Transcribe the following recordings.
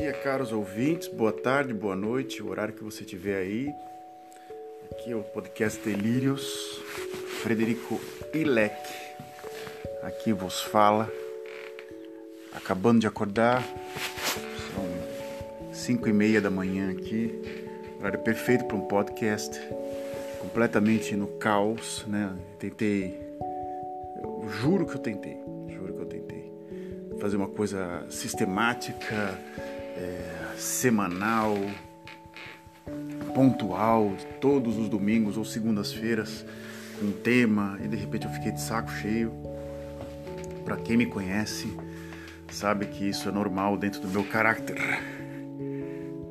dia, caros ouvintes. Boa tarde, boa noite, o horário que você tiver aí. Aqui é o podcast Delírios. Frederico Ilek aqui vos fala. Acabando de acordar, são 5 e meia da manhã aqui. Horário perfeito para um podcast. Completamente no caos, né? Tentei. Eu juro que eu tentei. Juro que eu tentei. Fazer uma coisa sistemática, é, semanal, pontual, todos os domingos ou segundas-feiras, um tema, e de repente eu fiquei de saco cheio. Para quem me conhece, sabe que isso é normal dentro do meu caráter.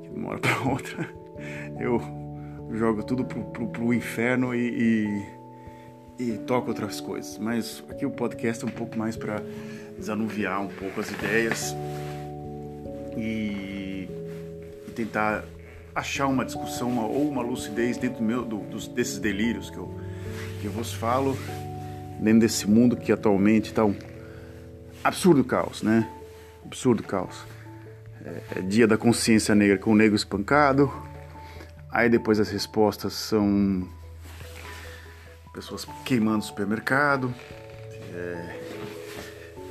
De uma hora para outra eu jogo tudo pro, pro, pro inferno e, e, e toco outras coisas. Mas aqui o podcast é um pouco mais para desanuviar um pouco as ideias e, e tentar achar uma discussão uma, ou uma lucidez dentro do meu, do, dos, desses delírios que eu, que eu vos falo, dentro desse mundo que atualmente está um absurdo caos, né? Absurdo caos. É, é dia da consciência negra com o negro espancado. Aí depois as respostas são pessoas queimando o supermercado. É,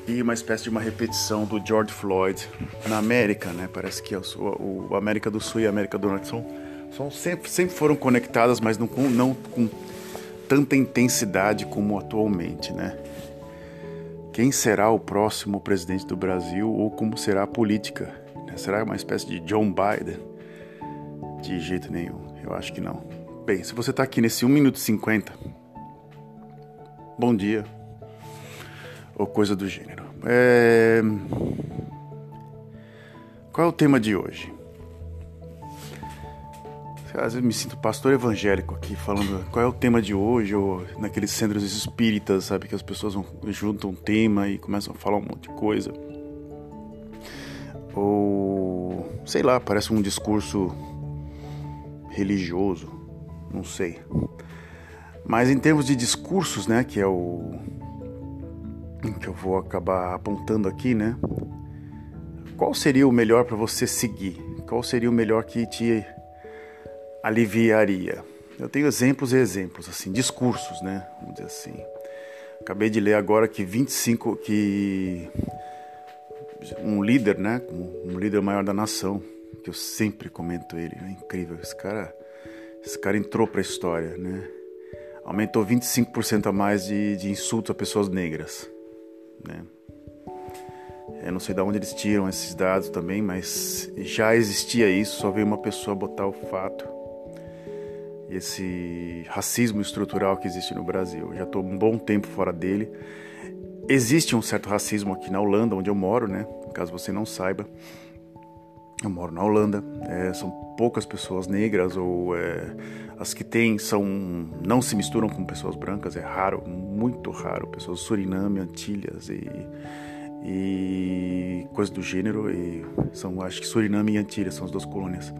e uma espécie de uma repetição do George Floyd na América, né? Parece que o, o América do Sul e a América do Norte são, são sempre, sempre foram conectadas, mas não com, não com tanta intensidade como atualmente, né? Quem será o próximo presidente do Brasil ou como será a política? Será uma espécie de John Biden? De jeito nenhum, eu acho que não. Bem, se você está aqui nesse 1 minuto e 50, bom dia, ou coisa do gênero. É... Qual é o tema de hoje? Às vezes me sinto pastor evangélico aqui, falando qual é o tema de hoje, ou naqueles centros espíritas, sabe? Que as pessoas juntam um tema e começam a falar um monte de coisa. Ou, sei lá, parece um discurso religioso, não sei. Mas em termos de discursos, né, que é o que eu vou acabar apontando aqui, né? Qual seria o melhor para você seguir? Qual seria o melhor que te aliviaria? Eu tenho exemplos e exemplos, assim, discursos, né? Vamos dizer assim. Acabei de ler agora que 25 que um líder, né, um líder maior da nação, que eu sempre comento ele, é incrível, esse cara, esse cara entrou para a história, né? Aumentou 25% a mais de, de insultos a pessoas negras, né? Eu não sei de onde eles tiram esses dados também, mas já existia isso, só veio uma pessoa botar o fato. Esse racismo estrutural que existe no Brasil. Eu já estou um bom tempo fora dele. Existe um certo racismo aqui na Holanda, onde eu moro, né? Caso você não saiba, eu moro na Holanda. É, são poucas pessoas negras ou é, as que tem são não se misturam com pessoas brancas. É raro, muito raro. Pessoas Suriname, Antilhas e e coisas do gênero e são acho que Suriname e Antilhas são as duas colônias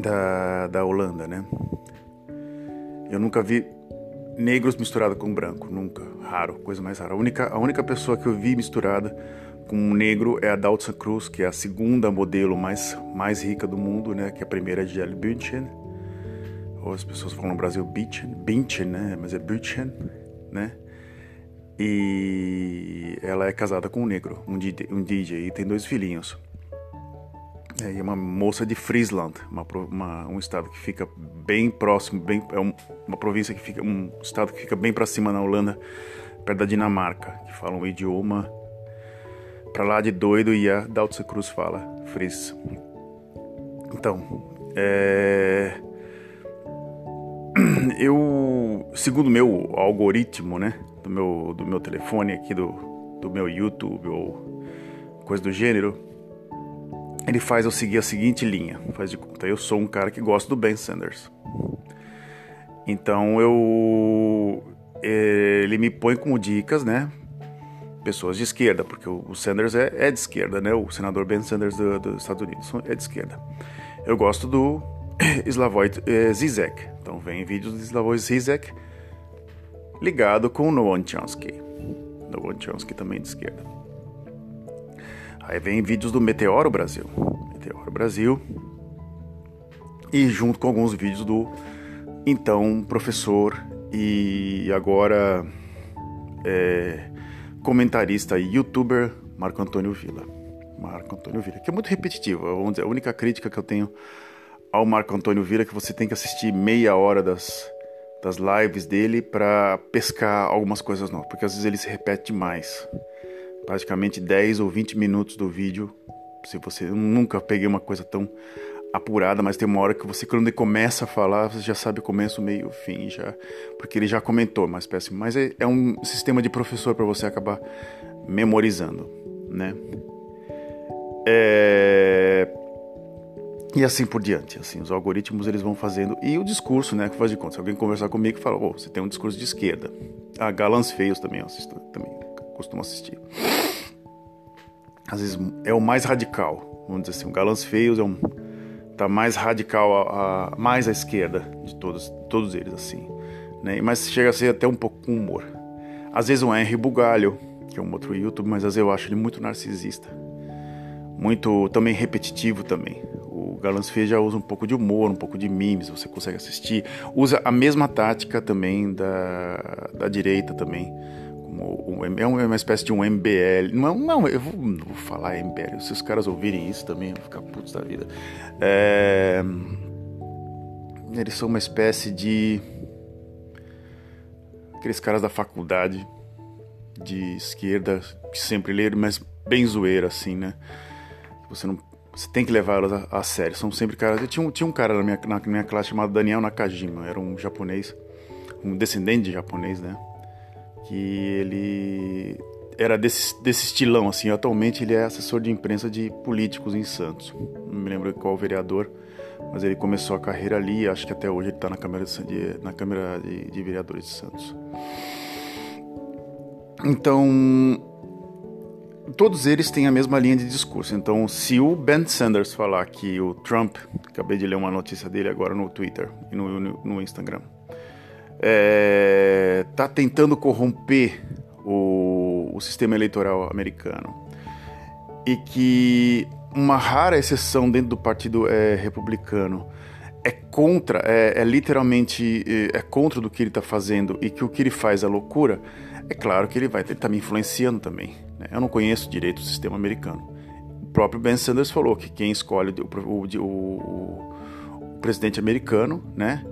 da, da Holanda, né? Eu nunca vi negros misturados com branco, nunca, raro, coisa mais rara. A única, a única pessoa que eu vi misturada com um negro é a Daltza Cruz, que é a segunda modelo mais, mais rica do mundo, né? Que a primeira é Gisele Bündchen, ou as pessoas falam no Brasil Bündchen, Bündchen, né? Mas é Bündchen, né? E ela é casada com um negro, um DJ, um DJ e tem dois filhinhos. É, é uma moça de Friesland, uma, uma, um estado que fica bem próximo, bem, é um, uma província que fica, um estado que fica bem para cima na Holanda, perto da Dinamarca, que fala um idioma para lá de doido e a Daltza Cruz fala Fries. Então, é... eu, segundo meu algoritmo, né, do meu, do meu telefone aqui, do, do meu YouTube ou coisa do gênero, ele faz eu seguir a seguinte linha, faz de conta, eu sou um cara que gosta do Ben Sanders. Então eu ele me põe como dicas, né? Pessoas de esquerda, porque o Sanders é, é de esquerda, né? O senador Ben Sanders do, dos Estados Unidos é de esquerda. Eu gosto do Slavoj é, Zizek. Então vem vídeos do Slavoj Zizek ligado com o Noam Chomsky. Noam Chomsky também de esquerda. Aí vem vídeos do Meteoro Brasil. Meteoro Brasil. E junto com alguns vídeos do então professor e agora é, comentarista e youtuber Marco Antônio Villa. Marco Antônio Villa, que é muito repetitivo. Vamos dizer, a única crítica que eu tenho ao Marco Antônio Villa é que você tem que assistir meia hora das, das lives dele para pescar algumas coisas novas, porque às vezes ele se repete demais. Praticamente 10 ou 20 minutos do vídeo. Se você eu nunca peguei uma coisa tão apurada, mas tem uma hora que você, quando ele começa a falar, você já sabe o começo, meio, fim, já, porque ele já comentou, mais péssimo. Mas é, é um sistema de professor para você acabar memorizando, né? É... E assim por diante, assim, os algoritmos eles vão fazendo e o discurso, né, que faz de conta. Se alguém conversar comigo e fala, oh, você tem um discurso de esquerda. Ah, Galãs Feios também eu assisto, também costumo assistir. Às vezes é o mais radical, vamos dizer assim, o Galãs Feios é um tá mais radical, a, a, mais à esquerda de todos, todos eles, assim. Né? Mas chega a ser até um pouco com humor. Às vezes o Henry Bugalho, que é um outro YouTube, mas às vezes eu acho ele muito narcisista. Muito também repetitivo também. O Galãs Fê já usa um pouco de humor, um pouco de memes, você consegue assistir. Usa a mesma tática também da, da direita também é uma espécie de um MBL. Não, não eu vou, não vou falar MBL. Se os caras ouvirem isso também, vão ficar putos da vida. É, eles são uma espécie de. Aqueles caras da faculdade de esquerda que sempre leram, mas bem zoeira, assim, né? Você não. Você tem que levá-los a, a, sério. São sempre caras. Eu tinha, um, tinha um cara na minha, na minha classe chamado Daniel Nakajima. Era um japonês, um descendente de japonês, né? Que ele era desse, desse estilão, assim. Atualmente ele é assessor de imprensa de políticos em Santos. Não me lembro qual vereador, mas ele começou a carreira ali. Acho que até hoje ele está na Câmara, de, na Câmara de, de Vereadores de Santos. Então, todos eles têm a mesma linha de discurso. Então, se o Ben Sanders falar que o Trump, acabei de ler uma notícia dele agora no Twitter e no, no, no Instagram, está é, tá tentando corromper o, o sistema eleitoral americano e que uma rara exceção dentro do partido é, republicano é contra, é, é literalmente é, é contra do que ele está fazendo e que o que ele faz é loucura, é claro que ele vai estar tá me influenciando também. Né? Eu não conheço direito o sistema americano. O próprio Ben Sanders falou que quem escolhe o, o, o, o presidente americano, né,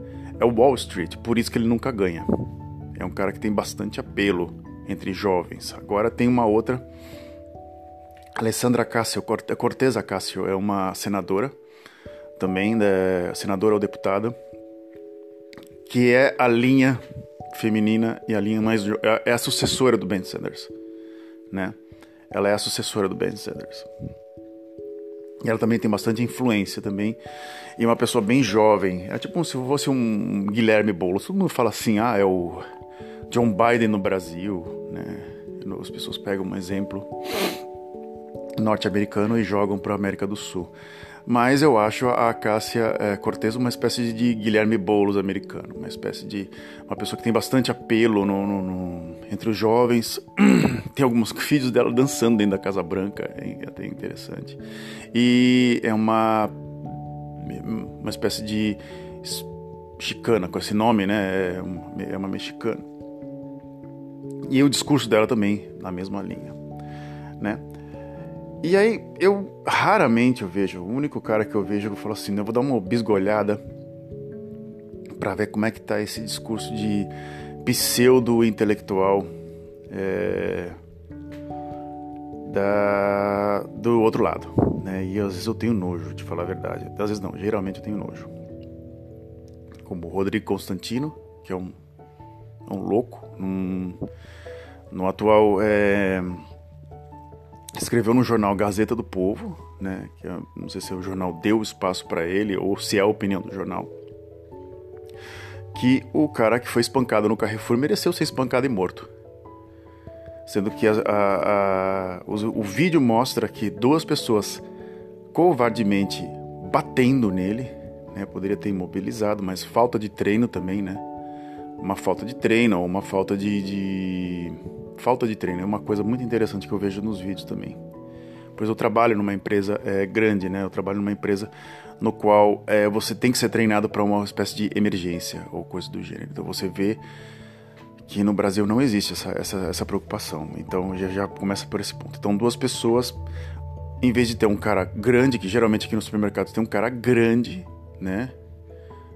é o Wall Street, por isso que ele nunca ganha. É um cara que tem bastante apelo entre jovens. Agora tem uma outra, Alessandra Cássio, Cortez Cássio, é uma senadora, também né, senadora ou deputada, que é a linha feminina e a linha mais é, é a sucessora do Ben Sanders, né? Ela é a sucessora do Ben Sanders. Ela também tem bastante influência também. E uma pessoa bem jovem. É tipo se fosse um Guilherme Boulos. Todo mundo fala assim, ah, é o John Biden no Brasil, né? As pessoas pegam um exemplo norte-americano e jogam para a América do Sul. Mas eu acho a Cássia é, Cortez uma espécie de Guilherme Boulos americano, uma espécie de uma pessoa que tem bastante apelo no, no, no, entre os jovens. tem alguns vídeos dela dançando dentro da Casa Branca, é até interessante. E é uma uma espécie de mexicana com esse nome, né? É uma, é uma mexicana. E o discurso dela também na mesma linha, né? E aí, eu raramente eu vejo, o único cara que eu vejo, eu falo assim, eu vou dar uma bisgolhada para ver como é que tá esse discurso de pseudo-intelectual é, da, do outro lado, né? E às vezes eu tenho nojo, de falar a verdade. Às vezes não, geralmente eu tenho nojo. Como o Rodrigo Constantino, que é um, é um louco, num, no atual... É, escreveu no jornal Gazeta do Povo, né, que eu, não sei se o jornal deu espaço para ele ou se é a opinião do jornal, que o cara que foi espancado no Carrefour mereceu ser espancado e morto. Sendo que a, a, a, o, o vídeo mostra que duas pessoas covardemente batendo nele, né, poderia ter imobilizado, mas falta de treino também, né? Uma falta de treino ou uma falta de, de falta de treino é uma coisa muito interessante que eu vejo nos vídeos também. pois eu trabalho numa empresa é, grande, né? Eu trabalho numa empresa no qual é, você tem que ser treinado para uma espécie de emergência ou coisa do gênero. Então você vê que no Brasil não existe essa, essa, essa preocupação. Então já, já começa por esse ponto. Então duas pessoas, em vez de ter um cara grande, que geralmente aqui no supermercado tem um cara grande, né?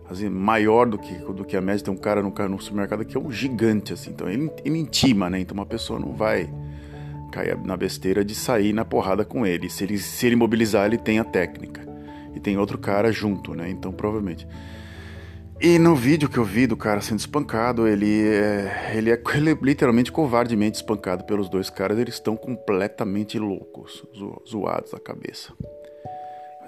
Assim, maior do que, do que a média, tem um cara no, no supermercado que é um gigante, assim. Então ele, ele intima, né? Então uma pessoa não vai cair na besteira de sair na porrada com ele. Se ele se ele mobilizar, ele tem a técnica. E tem outro cara junto, né? Então provavelmente. E no vídeo que eu vi do cara sendo espancado, ele é, ele é, ele é literalmente covardemente espancado pelos dois caras. Eles estão completamente loucos, zo, zoados da cabeça.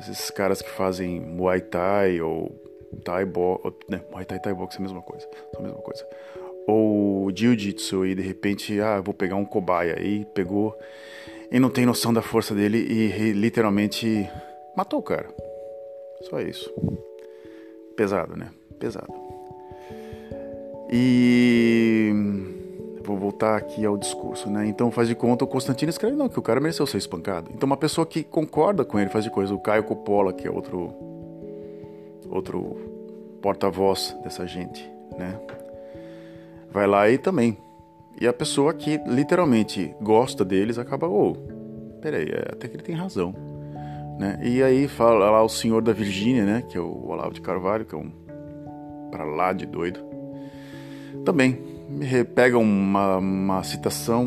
Esses caras que fazem Muay Thai ou Thai Box, né, Muay Thai Thai Box é a mesma coisa, são a mesma coisa. Ou Jiu-Jitsu e de repente, ah, vou pegar um cobaia e pegou e não tem noção da força dele e literalmente matou o cara. Só isso. Pesado, né? pesado. E vou voltar aqui ao discurso, né? Então faz de conta o Constantino escreve não que o cara mereceu ser espancado. Então uma pessoa que concorda com ele faz de coisa. O Caio Coppola que é outro outro porta-voz dessa gente, né? Vai lá e também. E a pessoa que literalmente gosta deles acaba, ô, oh, peraí, é, até que ele tem razão. Né? E aí fala lá o senhor da Virgínia, né? Que é o Olavo de Carvalho, que é um para lá de doido. Também pega uma, uma citação,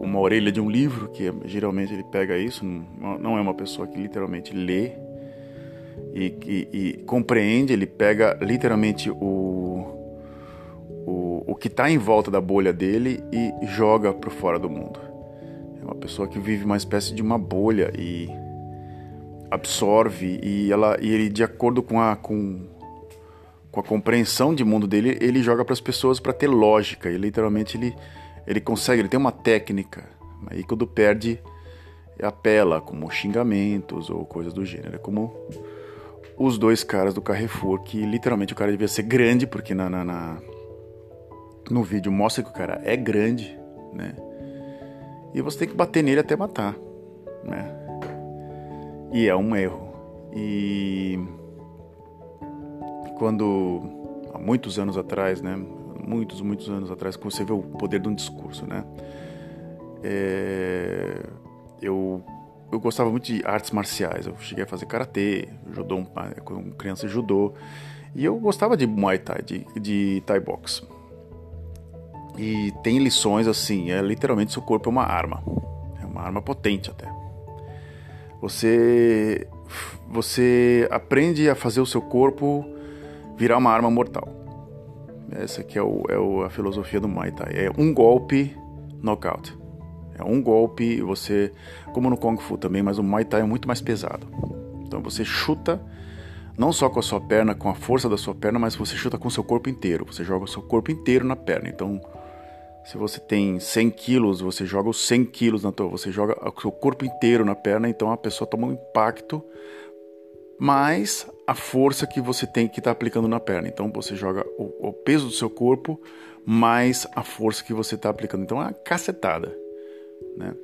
uma orelha de um livro, que geralmente ele pega isso, não é uma pessoa que literalmente lê e, e, e compreende, ele pega literalmente o, o, o que está em volta da bolha dele e joga para fora do mundo. É uma pessoa que vive uma espécie de uma bolha e absorve e ela e ele de acordo com a com com a compreensão de mundo dele, ele joga para as pessoas para ter lógica. E literalmente ele, ele consegue, ele tem uma técnica. Aí quando perde, apela, como xingamentos ou coisas do gênero. É como os dois caras do Carrefour, que literalmente o cara devia ser grande, porque na, na, na no vídeo mostra que o cara é grande, né? E você tem que bater nele até matar, né? E é um erro. E quando há muitos anos atrás, né, muitos, muitos anos atrás, quando você vê o poder de um discurso, né, é, eu eu gostava muito de artes marciais. Eu cheguei a fazer karatê, judô, quando criança judô, e eu gostava de muay thai, de, de thai box. E tem lições assim, é literalmente seu corpo é uma arma, é uma arma potente até. Você você aprende a fazer o seu corpo virar uma arma mortal. Essa aqui é, o, é o, a filosofia do Muay Thai. É um golpe, knockout. É um golpe, você, como no Kung Fu também, mas o Muay Thai é muito mais pesado. Então você chuta não só com a sua perna, com a força da sua perna, mas você chuta com o seu corpo inteiro. Você joga o seu corpo inteiro na perna. Então, se você tem 100 quilos, você joga os 100 quilos na tua, você joga o seu corpo inteiro na perna. Então a pessoa toma um impacto mais a força que você tem que estar tá aplicando na perna. Então você joga o, o, peso do seu corpo mais a força que você está aplicando. Então é uma cacetada, né?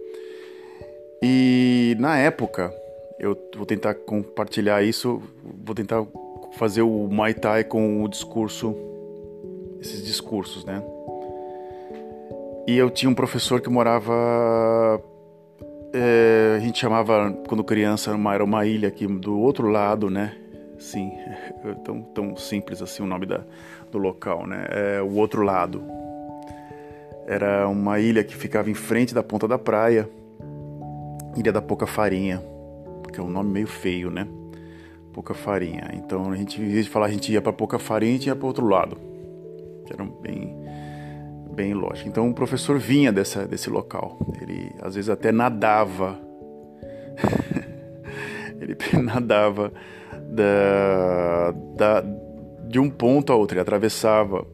E na época eu vou tentar compartilhar isso, vou tentar fazer o Muay Thai com o discurso, esses discursos, né? E eu tinha um professor que morava é, a gente chamava, quando criança, uma, era uma ilha aqui do outro lado, né? Sim, é tão, tão simples assim o nome da, do local, né? É, o outro lado. Era uma ilha que ficava em frente da ponta da praia, Ilha da Pouca Farinha, que é um nome meio feio, né? Pouca Farinha. Então a gente, em vez de falar a gente ia para Pouca Farinha, a gente ia para outro lado, que era bem bem lógico. Então o professor vinha dessa, desse local. Ele às vezes até nadava. ele nadava da, da, de um ponto a outro, ele atravessava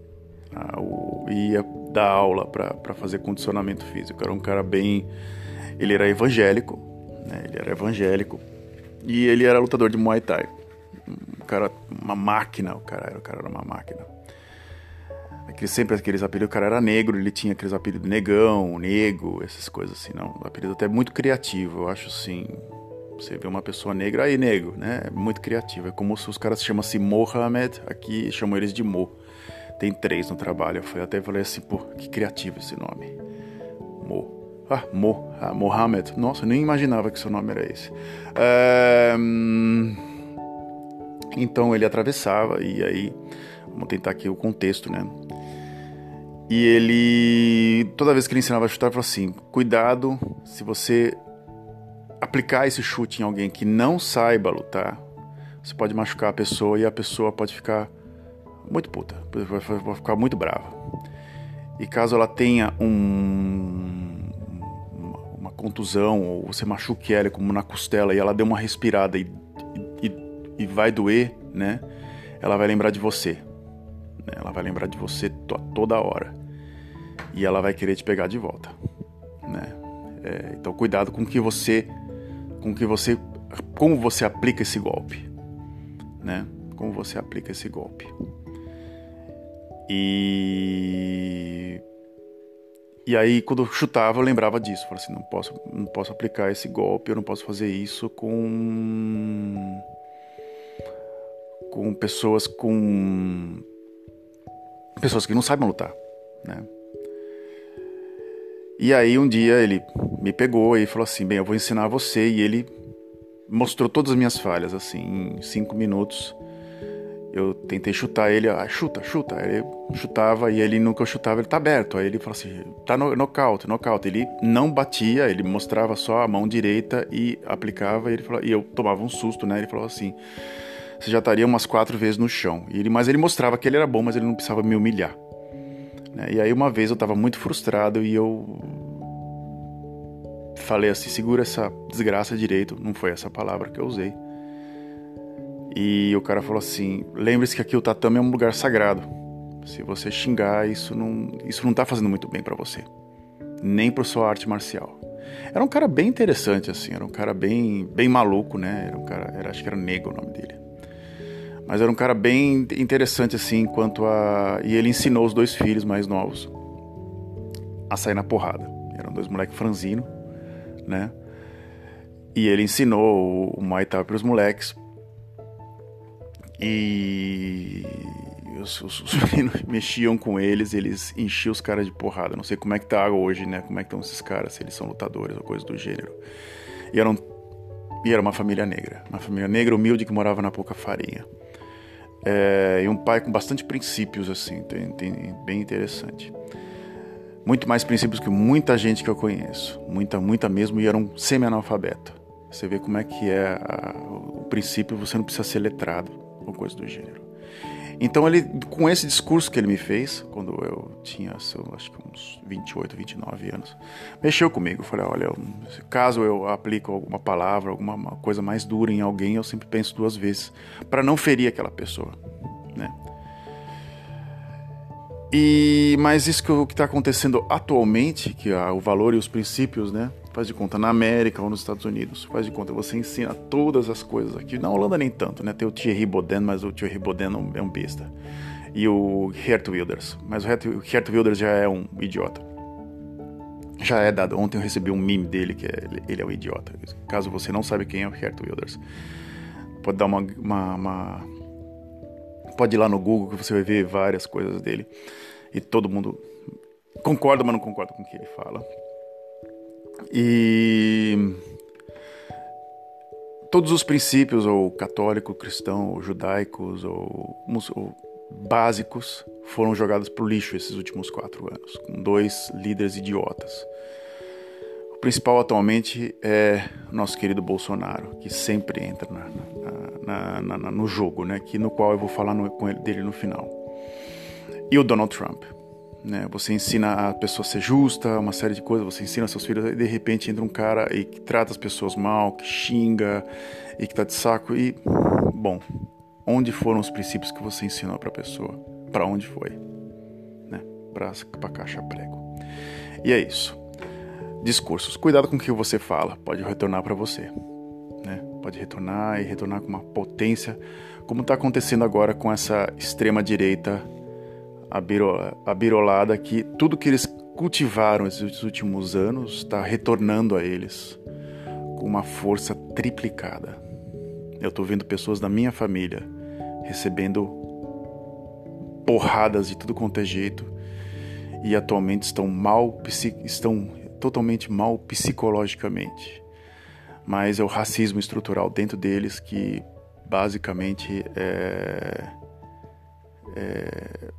a, o, ia dar aula para fazer condicionamento físico. Era um cara bem. Ele era evangélico, né? ele era evangélico e ele era lutador de Muay Thai. Um cara, uma máquina, o cara era, o cara era uma máquina. Aquele, sempre aqueles apelidos, o cara era negro, ele tinha aqueles apelidos negão, nego, essas coisas assim, não. Um apelido até muito criativo, eu acho assim. Você vê uma pessoa negra, aí nego, né? É muito criativo. É como se os caras chamam-se Mohamed, aqui chamam eles de Mo. Tem três no trabalho. Eu até falei assim, pô, que criativo esse nome. Mo. Ah, Mo, ah, Mohamed. Nossa, eu nem imaginava que seu nome era esse. Então ele atravessava, e aí, vamos tentar aqui o contexto, né? E ele, toda vez que ele ensinava a chutar, falou assim: cuidado, se você aplicar esse chute em alguém que não saiba lutar, você pode machucar a pessoa e a pessoa pode ficar muito puta, vai ficar muito brava. E caso ela tenha um, uma contusão ou você machuque ela como na costela e ela dê uma respirada e, e, e vai doer, né? Ela vai lembrar de você. Né? Ela vai lembrar de você toda hora. E ela vai querer te pegar de volta, né? É, então cuidado com que você com que você como você aplica esse golpe, né? Como você aplica esse golpe. E e aí quando eu chutava eu lembrava disso, falava assim, não posso não posso aplicar esse golpe, eu não posso fazer isso com com pessoas com pessoas que não sabem lutar, né? E aí um dia ele me pegou e falou assim, bem, eu vou ensinar você e ele mostrou todas as minhas falhas assim em cinco minutos eu tentei chutar ele, ah, chuta, chuta. Ele chutava e ele nunca chutava, ele tá aberto. Aí ele falou assim, tá no nocaute, nocaute. Ele não batia, ele mostrava só a mão direita e aplicava. E, ele falou, e eu tomava um susto, né? Ele falou assim, você já estaria umas quatro vezes no chão. E ele, mas ele mostrava que ele era bom, mas ele não precisava me humilhar. Né? E aí uma vez eu tava muito frustrado e eu falei assim, segura essa desgraça direito. Não foi essa palavra que eu usei e o cara falou assim: lembre-se que aqui o tatame é um lugar sagrado. Se você xingar, isso não, isso não tá fazendo muito bem para você. Nem para sua arte marcial. Era um cara bem interessante, assim, era um cara bem, bem maluco, né? Era um cara, era, acho que era Nego o nome dele. Mas era um cara bem interessante, assim, quanto a. E ele ensinou os dois filhos mais novos a sair na porrada. Eram dois moleques franzinos, né? E ele ensinou o Muay Thai para os moleques e os, os, os meninos mexiam com eles, eles enchiam os caras de porrada. Não sei como é que tá hoje, né? Como é que estão esses caras, se eles são lutadores ou coisa do gênero. E, eram, e era uma família negra. Uma família negra humilde que morava na pouca farinha. É, e um pai com bastante princípios, assim, tem, tem, bem interessante. Muito mais princípios que muita gente que eu conheço. Muita, muita mesmo, e era um semi-analfabeto. Você vê como é que é a, o princípio, você não precisa ser letrado ou coisa do gênero. Então ele, com esse discurso que ele me fez, quando eu tinha, acho que uns 28, 29 anos, mexeu comigo. Eu falei, olha, caso eu aplique alguma palavra, alguma coisa mais dura em alguém, eu sempre penso duas vezes para não ferir aquela pessoa, né? E mas isso que está acontecendo atualmente, que o valor e os princípios, né, Faz de conta na América ou nos Estados Unidos. Faz de conta, você ensina todas as coisas aqui. Na Holanda nem tanto, né? Tem o Thierry Boden, mas o Thierry Boden é um besta. E o Gert Wilders. Mas o Gert Wilders já é um idiota. Já é dado. Ontem eu recebi um meme dele que é, ele é um idiota. Caso você não sabe quem é o Gert Wilders, pode dar uma, uma, uma pode ir lá no Google que você vai ver várias coisas dele. E todo mundo concorda, mas não concorda com o que ele fala. E todos os princípios, ou católico, cristão, ou judaicos, ou, ou básicos, foram jogados para o lixo esses últimos quatro anos, com dois líderes idiotas. O principal atualmente é nosso querido Bolsonaro, que sempre entra na, na, na, no jogo, né? que, no qual eu vou falar no, com ele, dele no final. E o Donald Trump. Né? Você ensina a pessoa a ser justa, uma série de coisas, você ensina seus filhos, e de repente entra um cara e que trata as pessoas mal, que xinga e que tá de saco e bom, onde foram os princípios que você ensinou para a pessoa? Para onde foi? Né? Para caixa prego. E é isso. Discursos. Cuidado com o que você fala, pode retornar para você. Né? Pode retornar e retornar com uma potência, como está acontecendo agora com essa extrema direita a birolada que tudo que eles cultivaram esses últimos anos está retornando a eles com uma força triplicada. Eu estou vendo pessoas da minha família recebendo porradas de tudo quanto é jeito e atualmente estão mal estão totalmente mal psicologicamente. Mas é o racismo estrutural dentro deles que basicamente é, é,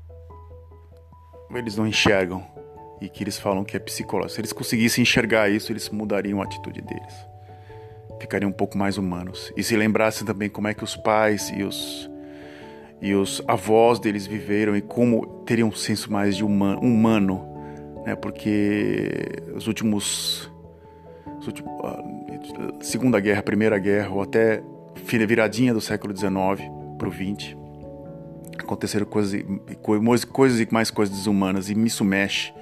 eles não enxergam e que eles falam que é psicológico. Se eles conseguissem enxergar isso, eles mudariam a atitude deles. Ficariam um pouco mais humanos. E se lembrassem também como é que os pais e os e os avós deles viveram e como teriam um senso mais de humano, humano né? Porque os últimos, os últimos Segunda Guerra, Primeira Guerra ou até viradinha do século XIX para o XX aconteceram coisas, coisas e mais coisas desumanas e isso mexe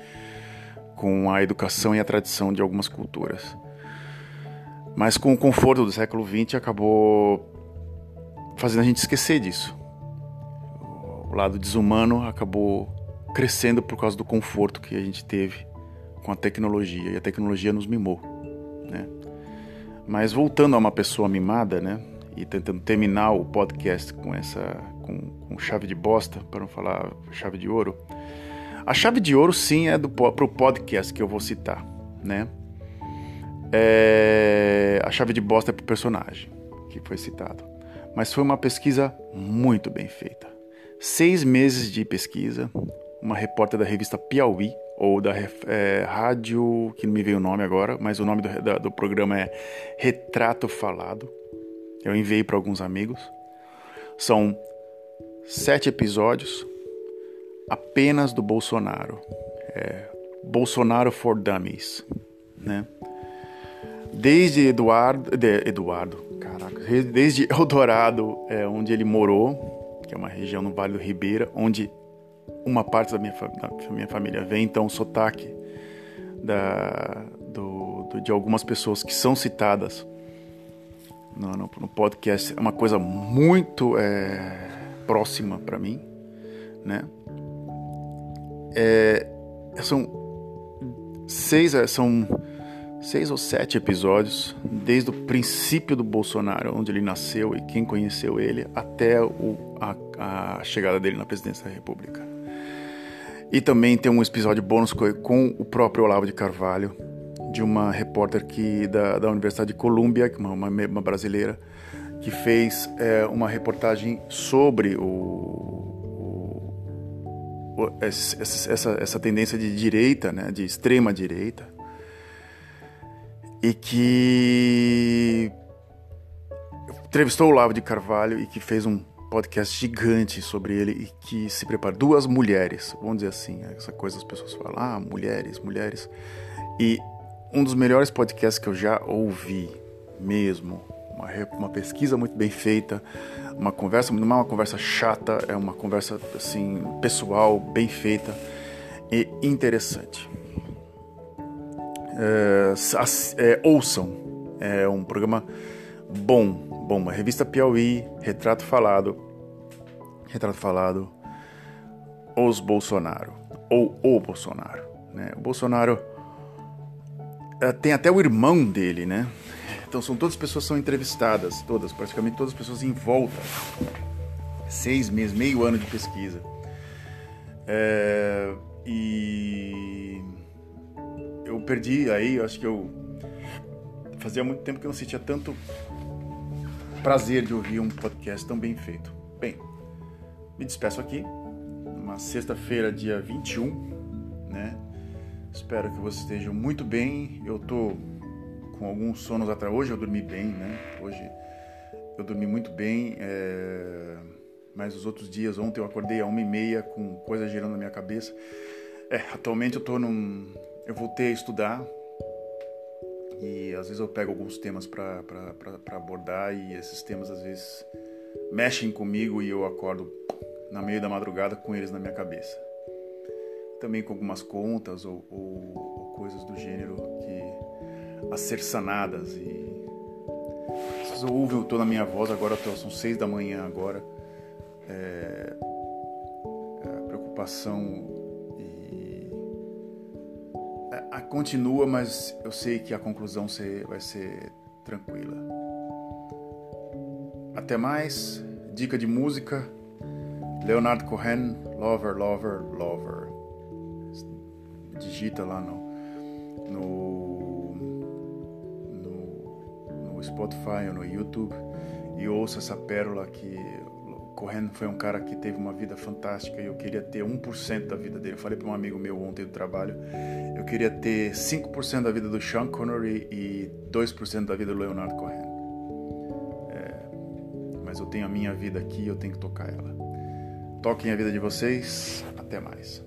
com a educação e a tradição de algumas culturas. Mas com o conforto do século XX acabou fazendo a gente esquecer disso. O lado desumano acabou crescendo por causa do conforto que a gente teve com a tecnologia e a tecnologia nos mimou, né? Mas voltando a uma pessoa mimada, né? E tentando terminar o podcast com essa com, com chave de bosta, para não falar chave de ouro. A chave de ouro, sim, é do pro podcast que eu vou citar, né? É, a chave de bosta é pro personagem que foi citado. Mas foi uma pesquisa muito bem feita. Seis meses de pesquisa, uma repórter da revista Piauí, ou da é, rádio, que não me veio o nome agora, mas o nome do, da, do programa é Retrato Falado. Eu enviei para alguns amigos. São sete episódios apenas do Bolsonaro. É, Bolsonaro for Dummies, né? Desde Eduardo, de, Eduardo, caraca, desde Eldorado, é, onde ele morou, que é uma região no Vale do Ribeira, onde uma parte da minha, da minha família vem, então o sotaque da, do, do, de algumas pessoas que são citadas no, no, no podcast é uma coisa muito é, próxima para mim, né? É, são seis, é, são seis ou sete episódios desde o princípio do Bolsonaro, onde ele nasceu e quem conheceu ele, até o, a, a chegada dele na presidência da República. E também tem um episódio bônus com o próprio Olavo de Carvalho, de uma repórter que, da, da Universidade de Colômbia, uma, uma, uma brasileira, que fez é, uma reportagem sobre o, o, essa, essa, essa, tendência de direita, né, de extrema direita, e que entrevistou o Olavo de Carvalho e que fez um podcast gigante sobre ele e que se prepara. Duas mulheres, vamos dizer assim, essa coisa as pessoas falam, ah, mulheres, mulheres. E um dos melhores podcasts que eu já ouvi mesmo, uma, uma pesquisa muito bem feita, uma conversa, não é uma conversa chata, é uma conversa assim pessoal, bem feita e interessante. É, é, ouçam, é um programa bom, Bom, uma revista Piauí, Retrato Falado, Retrato Falado, Os Bolsonaro, ou O Bolsonaro. Né? O Bolsonaro uh, tem até o irmão dele, né? Então são todas as pessoas são entrevistadas, todas, praticamente todas as pessoas em volta. Seis meses, meio ano de pesquisa. É, e eu perdi aí, acho que eu fazia muito tempo que eu não sentia tanto prazer de ouvir um podcast tão bem feito. Bem, me despeço aqui, uma sexta-feira, dia 21, né? Espero que vocês estejam muito bem. Eu tô com alguns sonos atrás. Hoje eu dormi bem, né? Hoje eu dormi muito bem. É... Mas os outros dias, ontem eu acordei a uma e meia com coisa girando na minha cabeça. É, atualmente eu tô num. Eu voltei a estudar, e às vezes eu pego alguns temas para abordar e esses temas às vezes mexem comigo e eu acordo na meio da madrugada com eles na minha cabeça. Também com algumas contas ou, ou, ou coisas do gênero que acerçanadas e vocês ouvem toda a minha voz agora são seis da manhã agora é, é, preocupação e a, a, continua, mas eu sei que a conclusão vai ser tranquila. Até mais. Dica de música. Leonardo Cohen, Lover, Lover, Lover. Digita lá no, no, Spotify ou no YouTube e ouça essa pérola que Cohen foi um cara que teve uma vida fantástica e eu queria ter 1% da vida dele. Eu falei para um amigo meu ontem do trabalho, eu queria ter 5% da vida do Sean Connery e 2% da vida do Leonardo Cohen. É, mas eu tenho a minha vida aqui e eu tenho que tocar ela. Toquem a vida de vocês. Até mais.